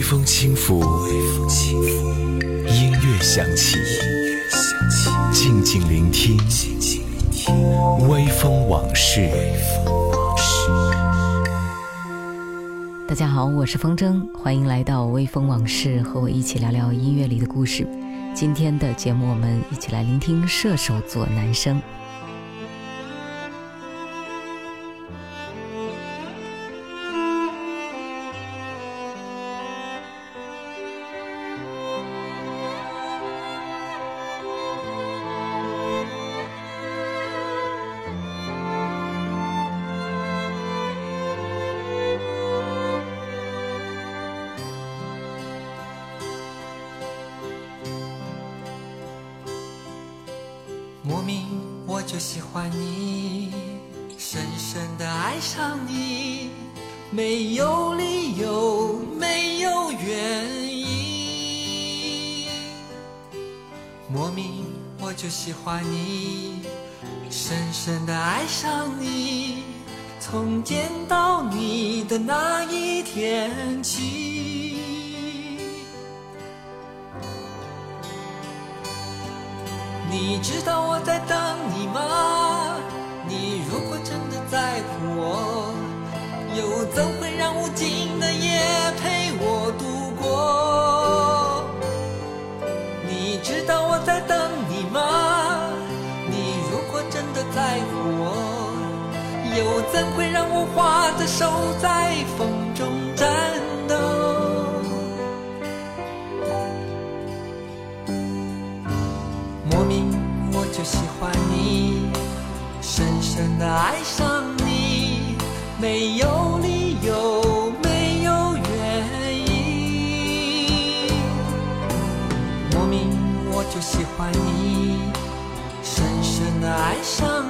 微风轻拂，音乐响起，静静聆听，微风往事。大家好，我是风筝，欢迎来到微风往事，和我一起聊聊音乐里的故事。今天的节目，我们一起来聆听射手座男生。又怎会让我花的手在风中颤抖？莫名我就喜欢你，深深的爱上你，没有理由，没有原因。莫名我就喜欢你，深深的爱上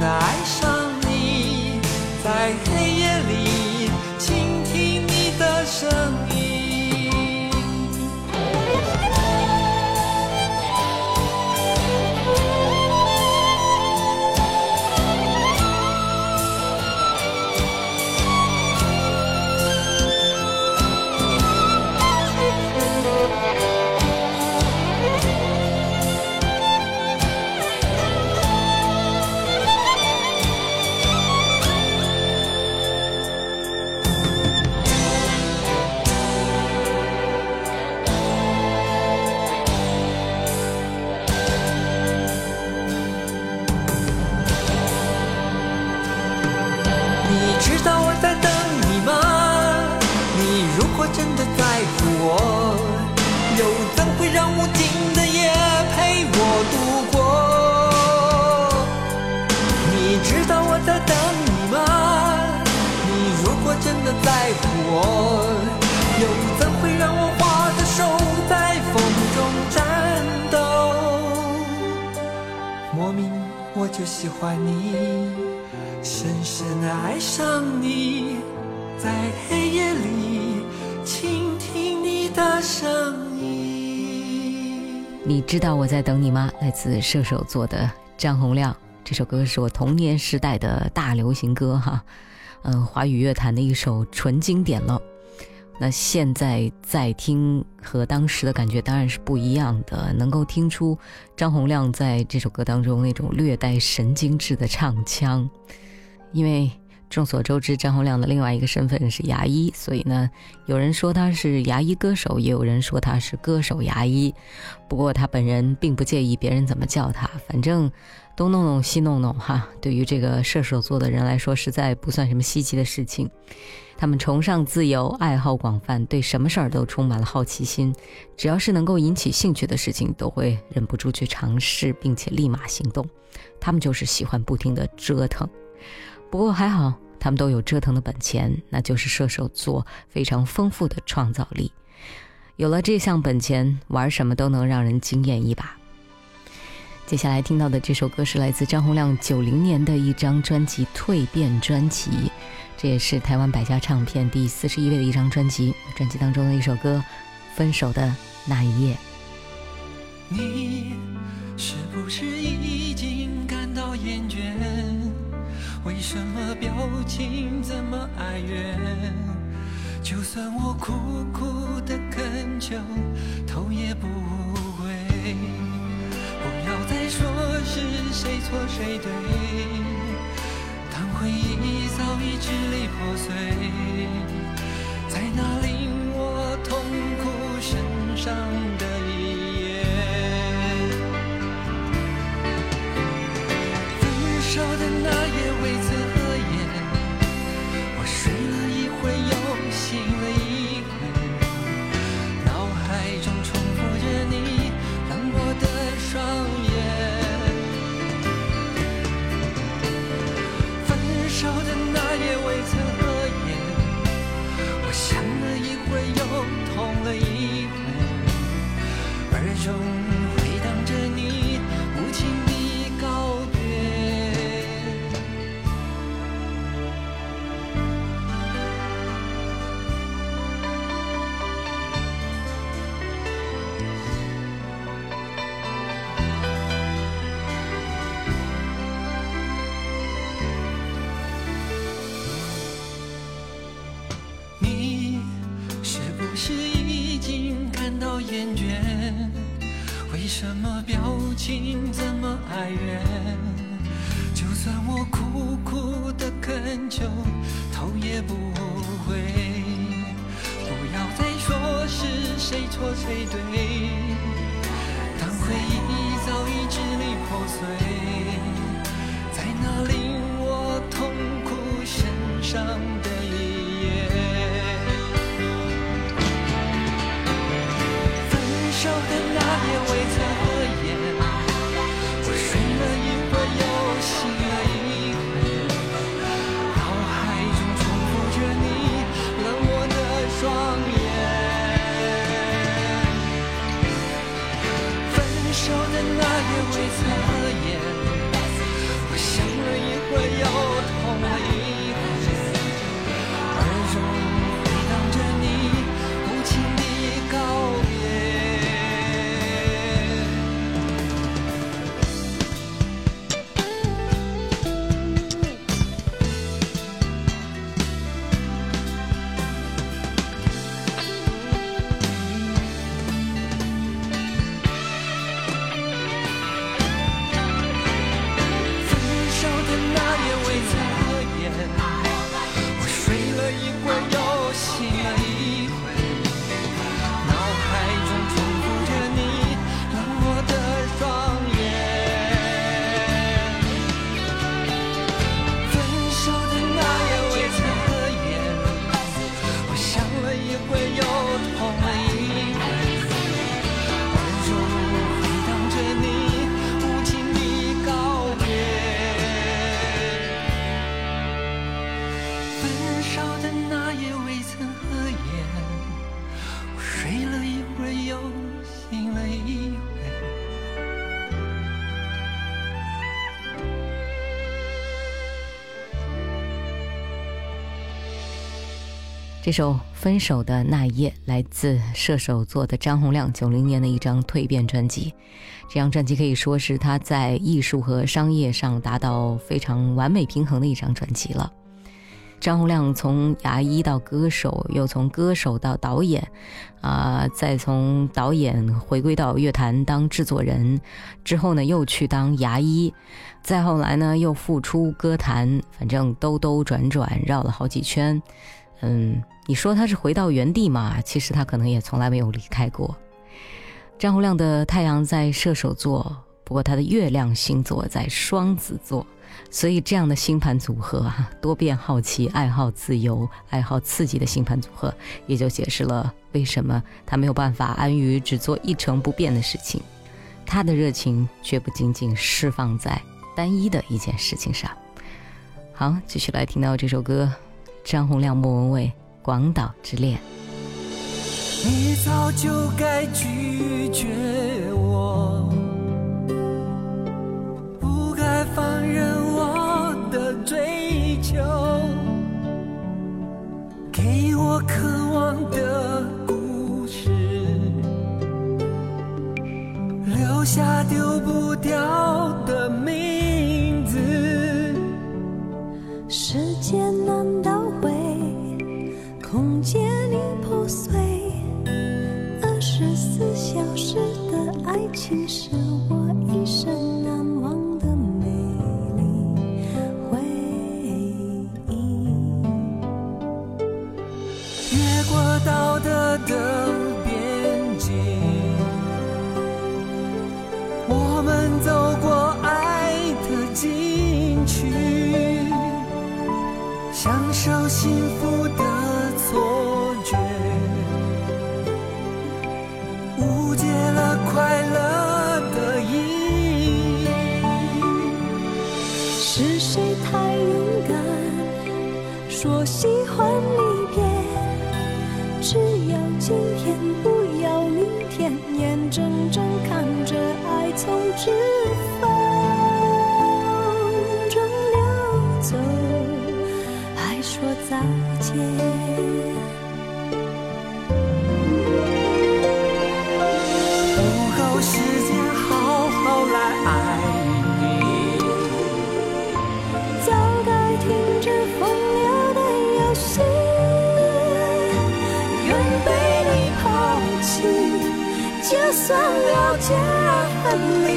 爱上你，在黑就喜欢你。深深的爱上你，在黑夜里倾听你的声音。你知道我在等你吗？来自射手座的张洪亮，这首歌是我童年时代的大流行歌哈，嗯，华语乐坛的一首纯经典了。那现在再听和当时的感觉当然是不一样的，能够听出张洪亮在这首歌当中那种略带神经质的唱腔。因为众所周知，张洪亮的另外一个身份是牙医，所以呢，有人说他是牙医歌手，也有人说他是歌手牙医。不过他本人并不介意别人怎么叫他，反正东弄弄西弄弄哈，对于这个射手座的人来说，实在不算什么稀奇的事情。他们崇尚自由，爱好广泛，对什么事儿都充满了好奇心。只要是能够引起兴趣的事情，都会忍不住去尝试，并且立马行动。他们就是喜欢不停的折腾。不过还好，他们都有折腾的本钱，那就是射手座非常丰富的创造力。有了这项本钱，玩什么都能让人惊艳一把。接下来听到的这首歌是来自张洪亮九零年的一张专辑《蜕变》专辑。这也是台湾百家唱片第四十一位的一张专辑，专辑当中的一首歌《分手的那一夜》。你是不是已经感到厌倦？为什么表情这么哀怨？就算我苦苦的恳求，头也不回。不要再说是谁错谁对。回忆早已支离破碎，在那令我痛苦神伤的一夜。分手的那夜心怎么哀怨，就算我苦苦的恳求，头也不回。where you 这首《分手的那一夜》来自射手座的张洪亮，九零年的一张蜕变专辑。这张专辑可以说是他在艺术和商业上达到非常完美平衡的一张专辑了。张洪亮从牙医到歌手，又从歌手到导演，啊，再从导演回归到乐坛当制作人，之后呢又去当牙医，再后来呢又复出歌坛，反正兜兜转转绕了好几圈，嗯。你说他是回到原地嘛？其实他可能也从来没有离开过。张洪亮的太阳在射手座，不过他的月亮星座在双子座，所以这样的星盘组合啊，多变好奇、爱好自由、爱好刺激的星盘组合，也就解释了为什么他没有办法安于只做一成不变的事情。他的热情却不仅仅释放在单一的一件事情上。好，继续来听到这首歌，张洪亮、莫文蔚《广岛之恋》。你早就该拒绝我，不该放任我的追求，给我渴望的故事，留下丢不掉的名字。时间分离，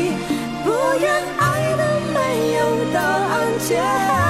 不愿爱的没有答案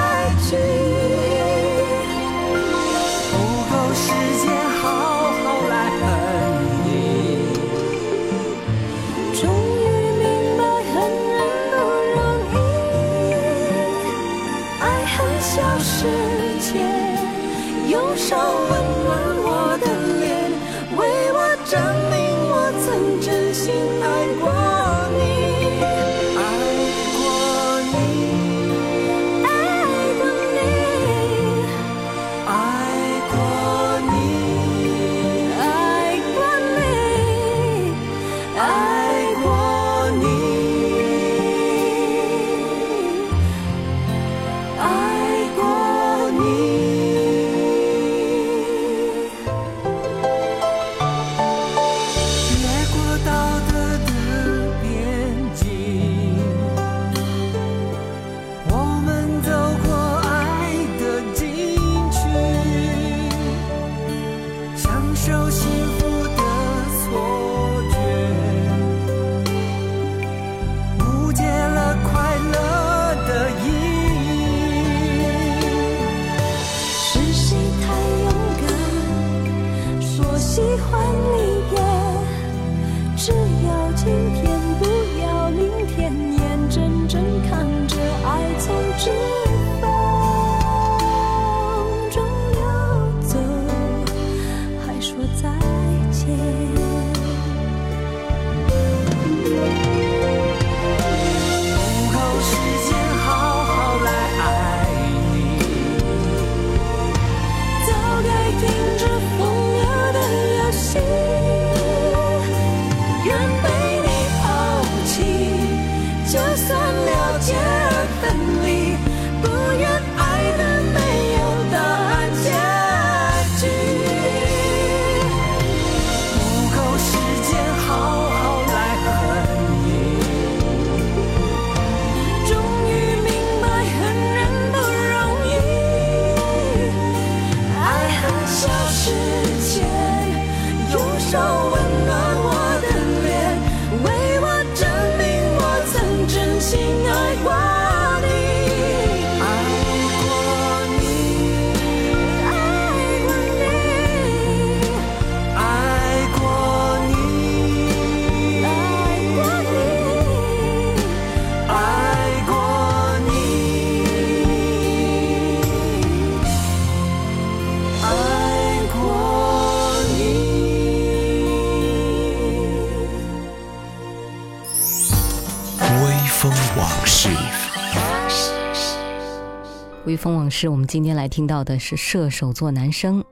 风往事，我们今天来听到的是射手座男生。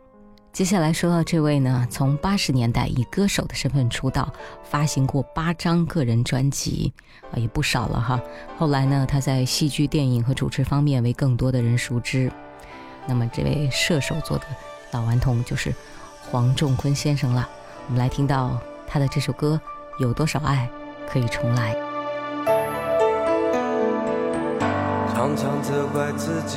接下来说到这位呢，从八十年代以歌手的身份出道，发行过八张个人专辑，啊，也不少了哈。后来呢，他在戏剧、电影和主持方面为更多的人熟知。那么，这位射手座的老顽童就是黄仲坤先生了。我们来听到他的这首歌《有多少爱可以重来》。常常责怪自己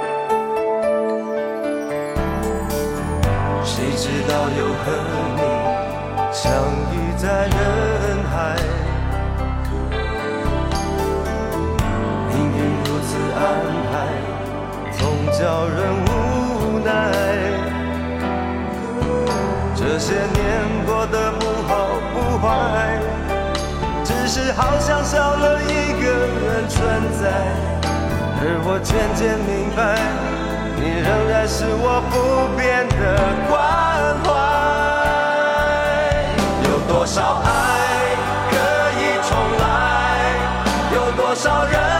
谁知道又和你相遇在人海，命运如此安排，总叫人无奈。这些年过得不好不坏。只是好像少了一个人存在，而我渐渐明白，你仍然是我不变的关怀。有多少爱可以重来？有多少人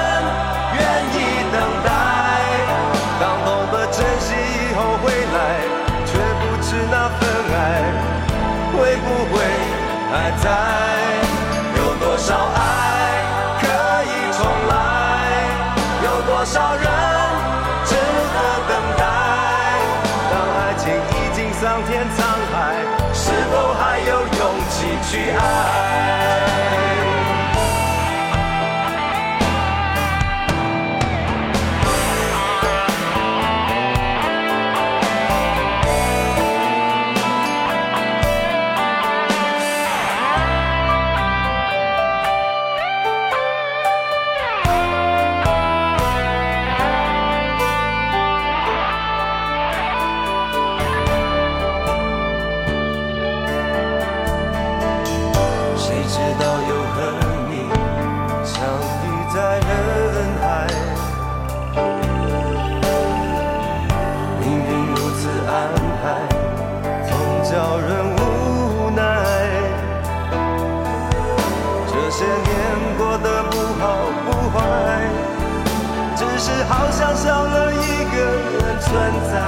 存在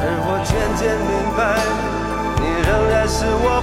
而我渐渐明白你仍然是我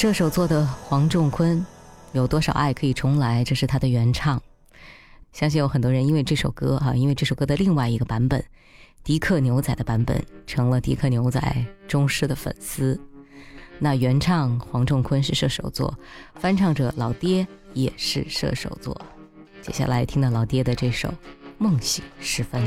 射手座的黄仲坤，有多少爱可以重来？这是他的原唱。相信有很多人因为这首歌哈，因为这首歌的另外一个版本，迪克牛仔的版本，成了迪克牛仔忠实的粉丝。那原唱黄仲坤是射手座，翻唱者老爹也是射手座。接下来听到老爹的这首《梦醒时分》。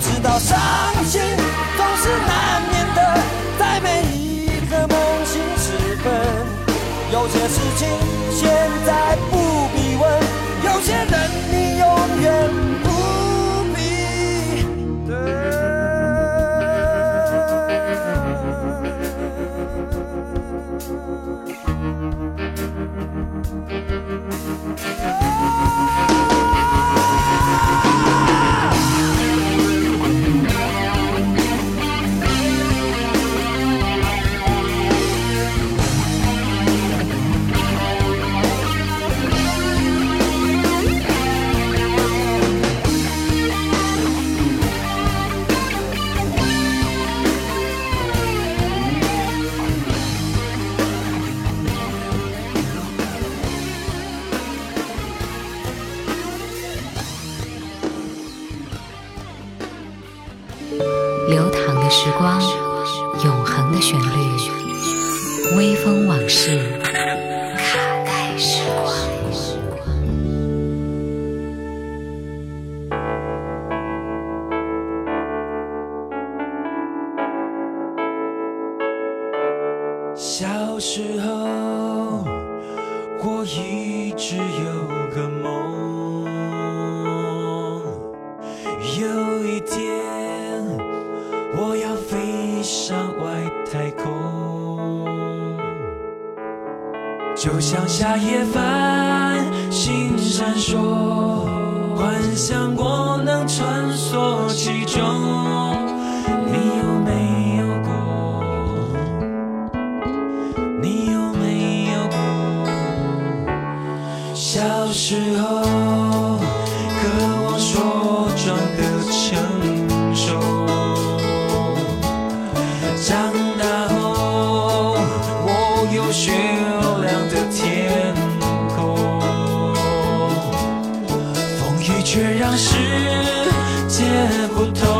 知道伤心总是难免的，在每一个梦醒时分，有些事情现在不必问，有些人你永远不世界不同。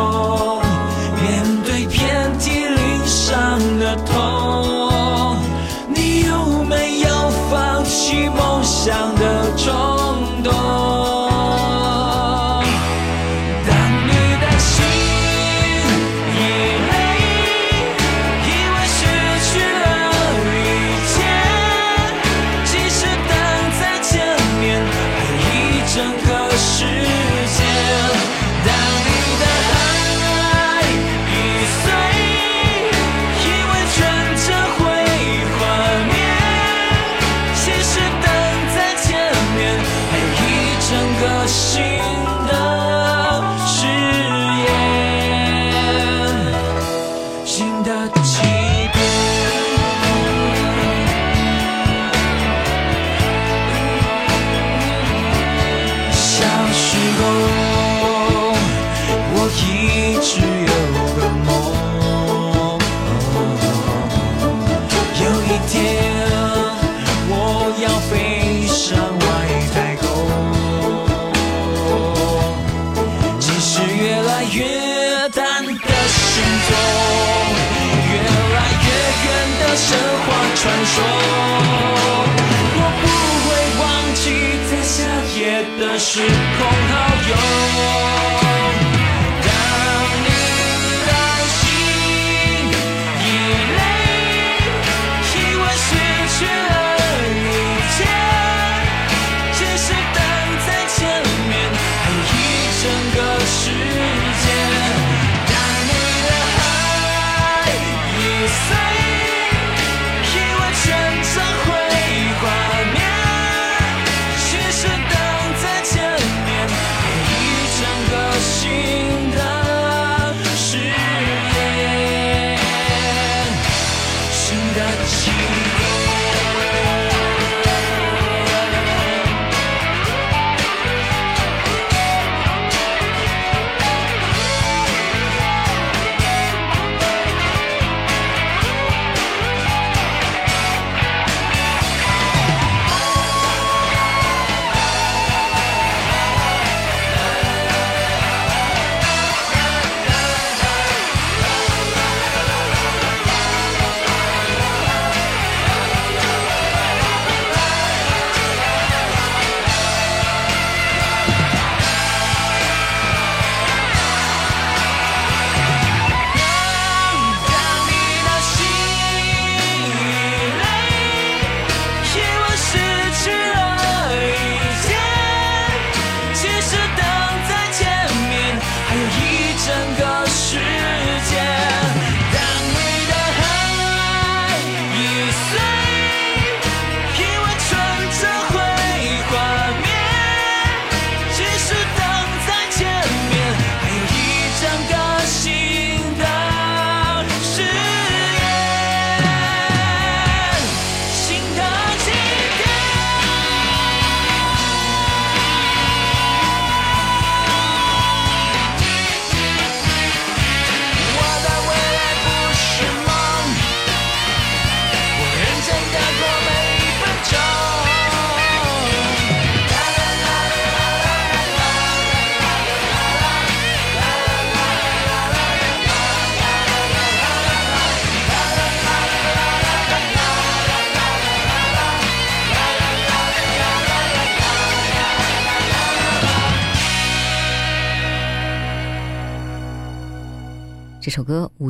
时空好友。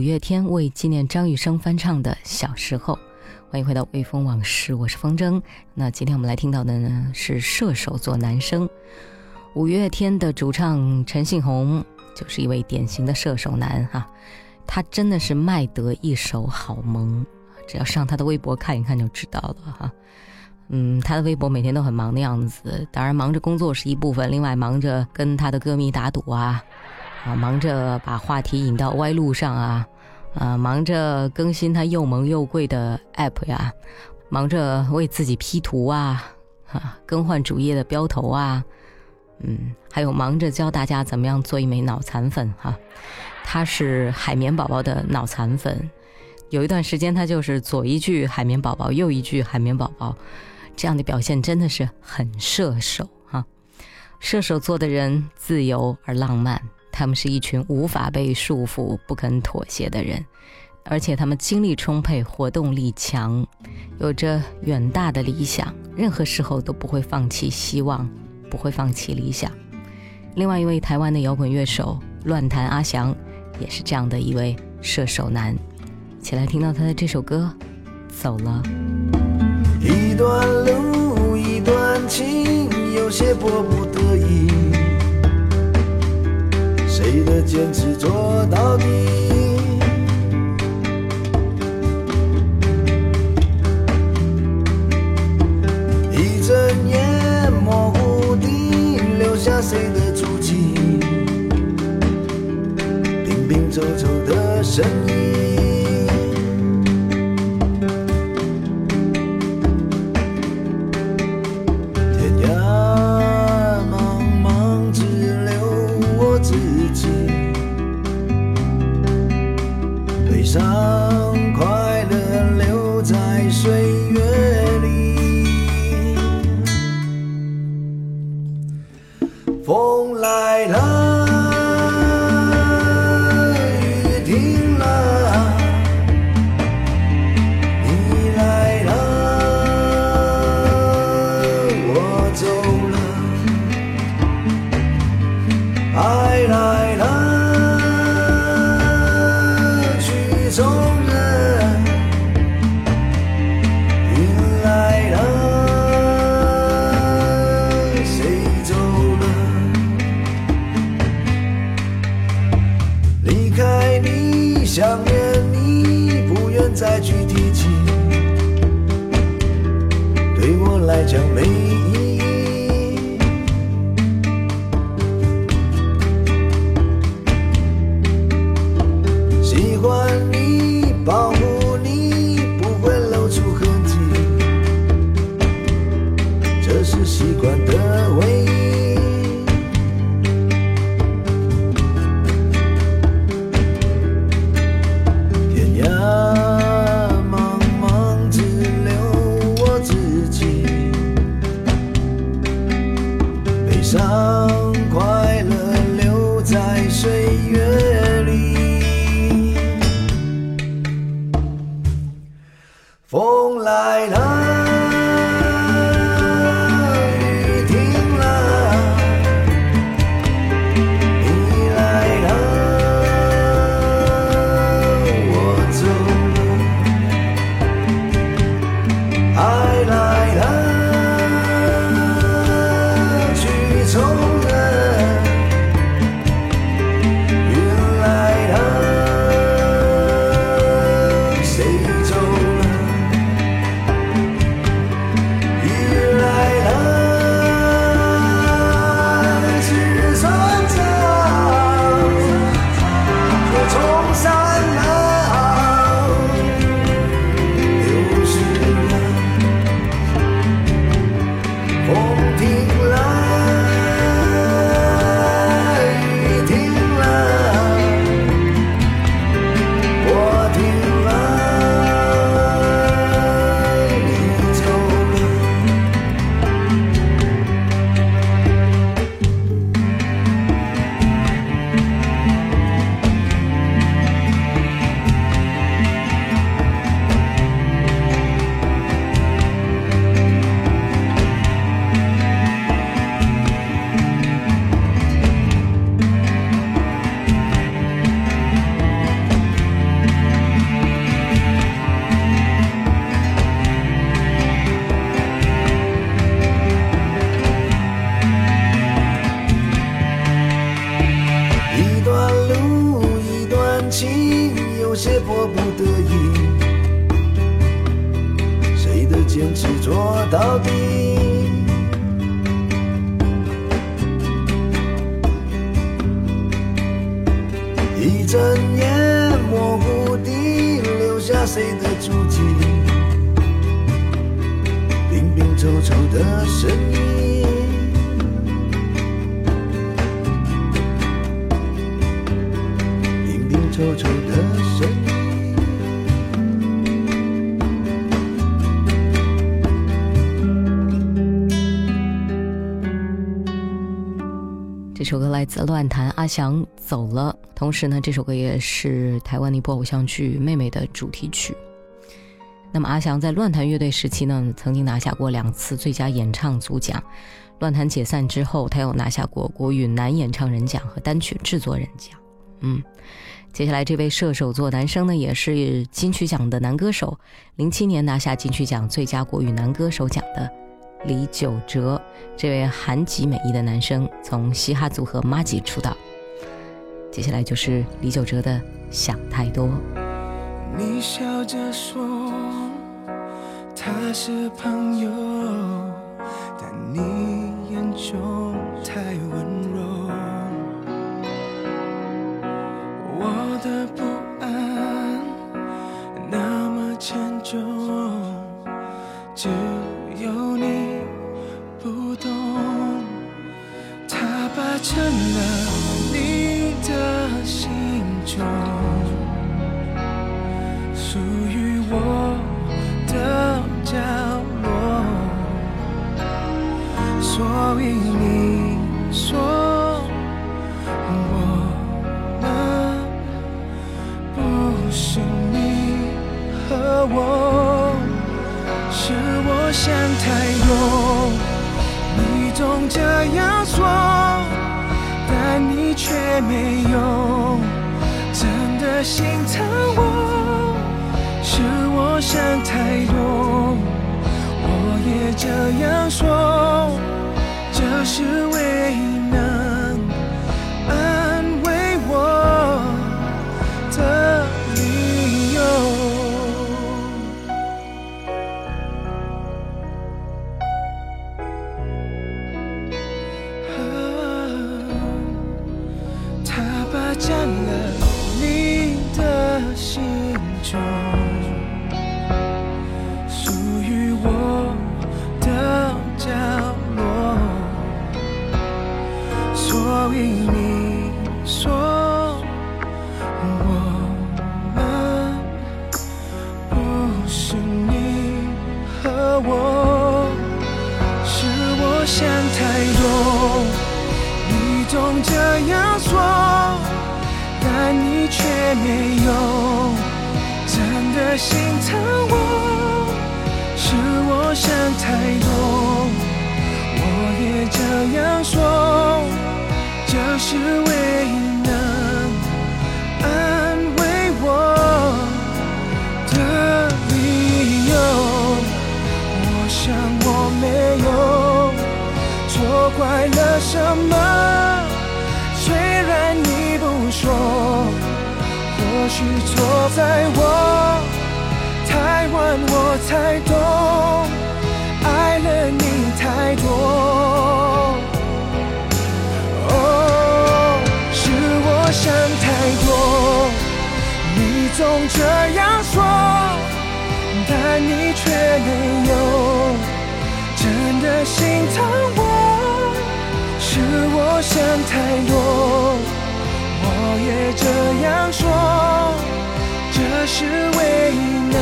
五月天为纪念张雨生翻唱的《小时候》。欢迎回到《微风往事》，我是风筝。那今天我们来听到的呢是射手座男生五月天的主唱陈信宏，就是一位典型的射手男哈、他真的是卖得一手好萌，只要上他的微博看一看就知道了哈。嗯，他的微博每天都很忙的样子，当然忙着工作是一部分，另外忙着跟他的歌迷打赌啊，啊，忙着把话题引到歪路上啊，啊，忙着更新他又萌又贵的 app 呀，忙着为自己 P 图啊，啊，更换主页的标头啊，嗯，还有忙着教大家怎么样做一枚脑残粉哈、他是海绵宝宝的脑残粉，有一段时间他就是左一句海绵宝宝，右一句海绵宝宝，这样的表现真的是很射手哈、射手座的人自由而浪漫，他们是一群无法被束缚、不肯妥协的人，而且他们精力充沛、活动力强，有着远大的理想，任何时候都不会放弃希望，不会放弃理想。另外一位台湾的摇滚乐手乱弹阿翔，也是这样的一位射手男。起来听到他的这首歌《走了》。一段路，一段情，有些迫不得已。谁的坚持做到底？一睁眼，模糊地留下谁的足迹？拼拼凑凑的身影。想念你，不愿再去提起，对我来讲没意这首歌来自乱弹，阿翔走了。同时呢，这首歌也是台湾的一部偶像剧《妹妹》的主题曲。那么阿翔在乱弹乐队时期呢，曾经拿下过两次最佳演唱组奖。乱弹解散之后，他又拿下过国语男演唱人奖和单曲制作人奖。嗯，接下来这位射手座男生呢，也是金曲奖的男歌手，零七年拿下金曲奖最佳国语男歌手奖的李玖哲。这位韩籍美裔的男生，从嘻哈组合 Maggi 出道。接下来就是李玖哲的《想太多》。你笑着说他是朋友，但你眼中太温柔。我的不安那么沉重，只成了你的心中。属于我的角落，所以你说我们不是你和我，是我想太多，你总这样说，却没有真的心疼我。是我想太多，我也这样说，这是唯一想太多，我也这样说。这是唯一能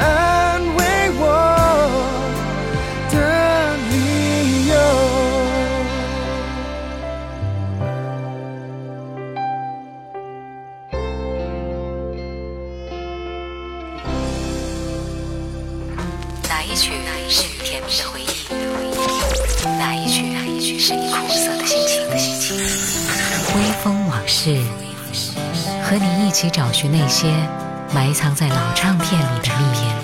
安是你苦涩的心情？微风往事，和你一起找寻那些埋藏在老唱片里的秘密。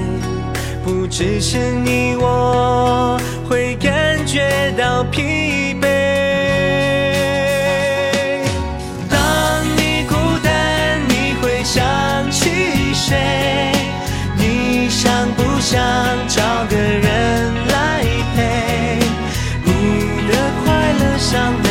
不只是你我会感觉到疲惫。当你孤单，你会想起谁？你想不想找个人来陪？你的快乐伤悲，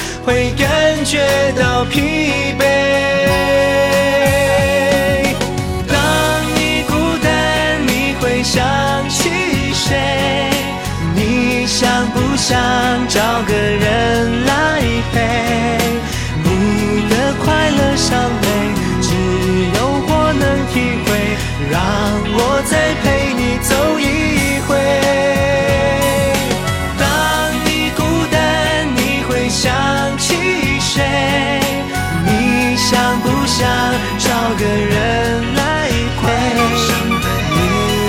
会感觉到疲惫。当你孤单，你会想起谁？你想不想找个人来陪，你的快乐伤悲，只有我能体会。让我再陪你人来回？你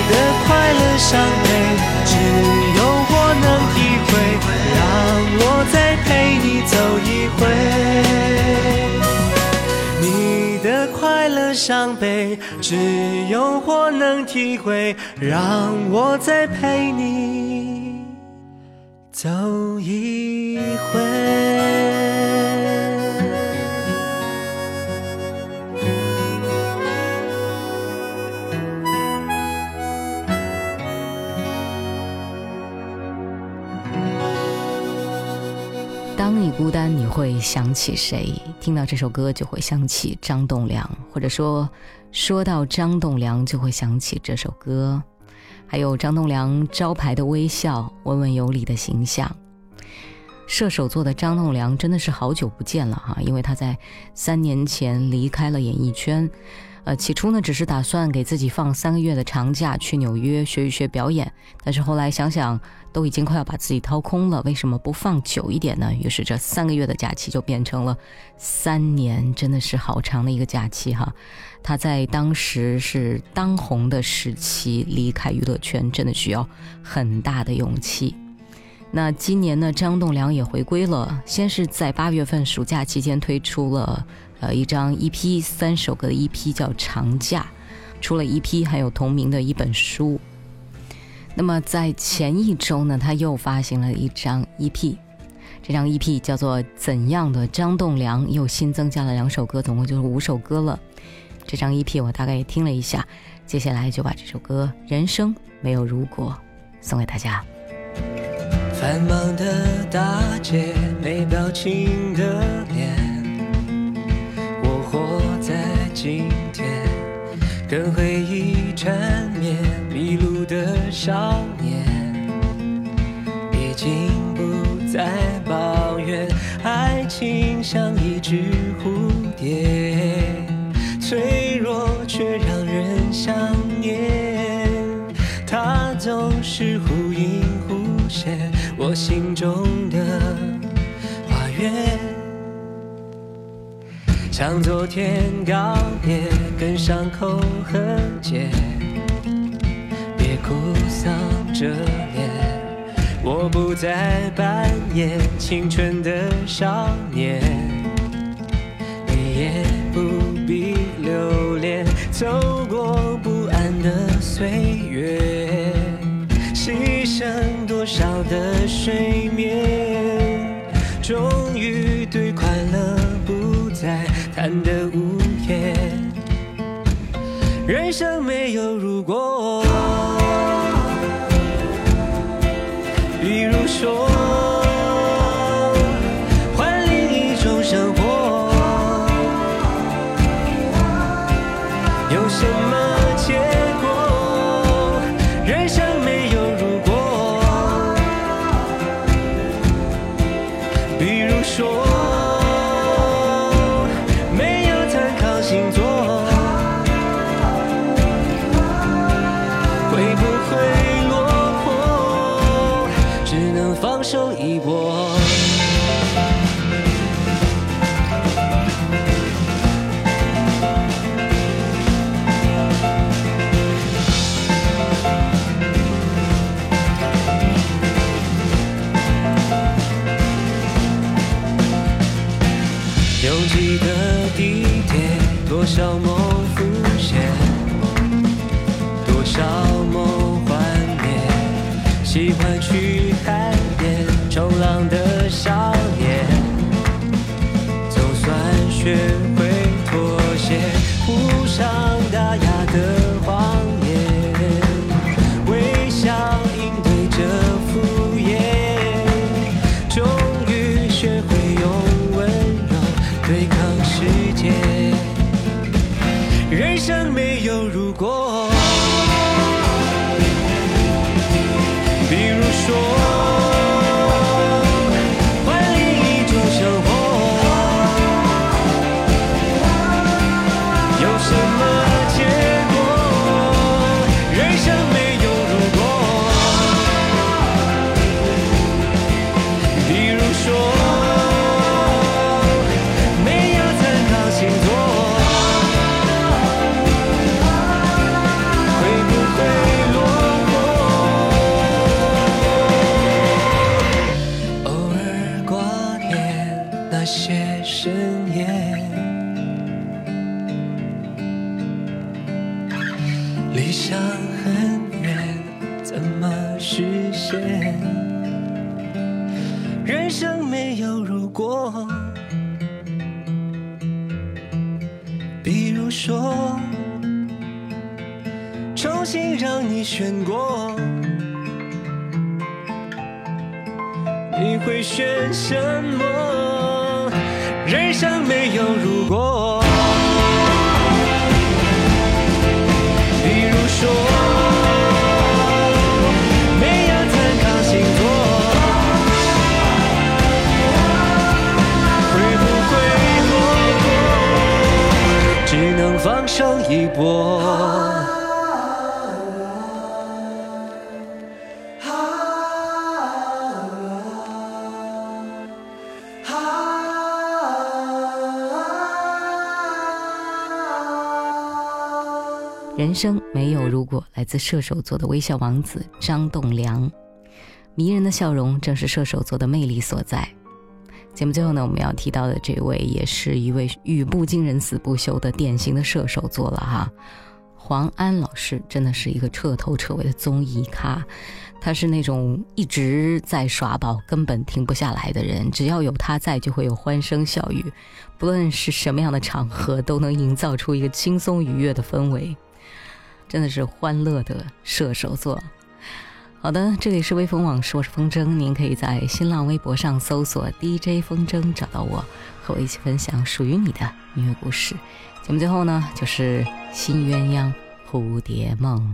的快乐伤悲，只有我能体会。让我再陪你走一回。你的快乐伤悲，只有我能体会。让我再陪你走一回。孤单，你会想起谁？听到这首歌就会想起张栋梁，或者说说到张栋梁就会想起这首歌，还有张栋梁招牌的微笑、温文有礼的形象。射手座的张栋梁真的是好久不见了哈，因为他在三年前离开了演艺圈。呃，起初呢，只是打算给自己放三个月的长假去纽约学一学表演，但是后来想想，都已经快要把自己掏空了，为什么不放久一点呢？于是这三个月的假期就变成了三年，真的是好长的一个假期哈。他在当时是当红的时期离开娱乐圈，真的需要很大的勇气。那今年呢，张栋梁也回归了，先是在八月份暑假期间推出了。呃，一张 EP 三首歌的 EP 叫《长假》，出了 EP，还有同名的一本书。那么在前一周呢，他又发行了一张 EP，这张 EP 叫做《怎样的张栋梁》，又新增加了两首歌，总共就是五首歌了。这张 EP 我大概也听了一下，接下来就把这首歌《人生没有如果》送给大家。繁忙的大街，没表情的今天，跟回忆缠绵，迷路的少年，已经不再抱怨。爱情像一只蝴蝶，脆弱却让人想念。它总是忽隐忽现，我心中的向昨天告别，跟伤口和解，别哭丧着脸。我不再扮演青春的少年，你也不必留恋走过不安的岁月，牺牲多少的睡眠，终人生没有如果，比如说多一波。人生没有如果，来自射手座的微笑王子张栋梁，迷人的笑容正是射手座的魅力所在。节目最后呢，我们要提到的这位也是一位语不惊人死不休的典型的射手座了哈。黄安老师真的是一个彻头彻尾的综艺咖，他是那种一直在耍宝、根本停不下来的人，只要有他在，就会有欢声笑语，不论是什么样的场合，都能营造出一个轻松愉悦的氛围。真的是欢乐的射手座。好的，这里是微风网，我是风筝，您可以在新浪微博上搜索 DJ 风筝找到我，和我一起分享属于你的音乐故事。节目最后呢，就是新鸳鸯蝴蝶梦。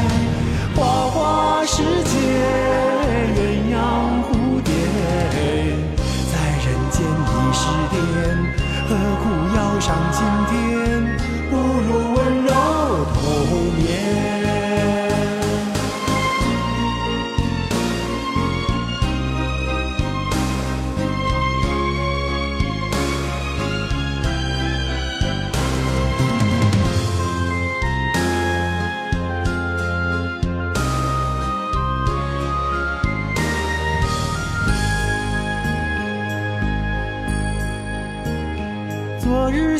世界，鸳鸯蝴蝶，在人间已是癫，何苦要上青天？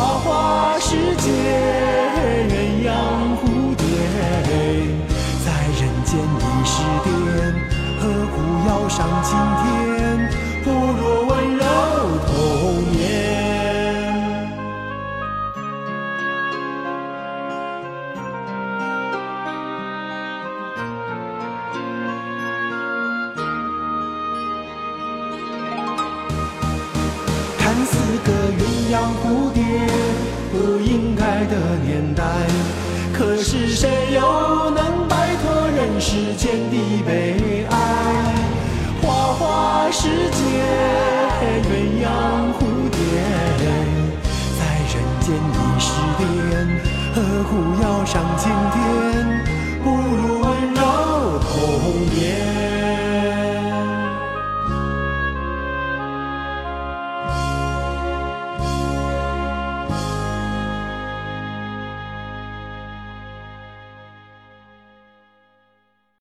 花花世界，鸳鸯蝴蝶，在人间已是癫，何苦要上青天？不如温柔童年。代可是谁又能摆脱人世间的悲哀？花花世界鸳鸯蝴蝶在人间已是癫何苦要上青天？不如温柔同眠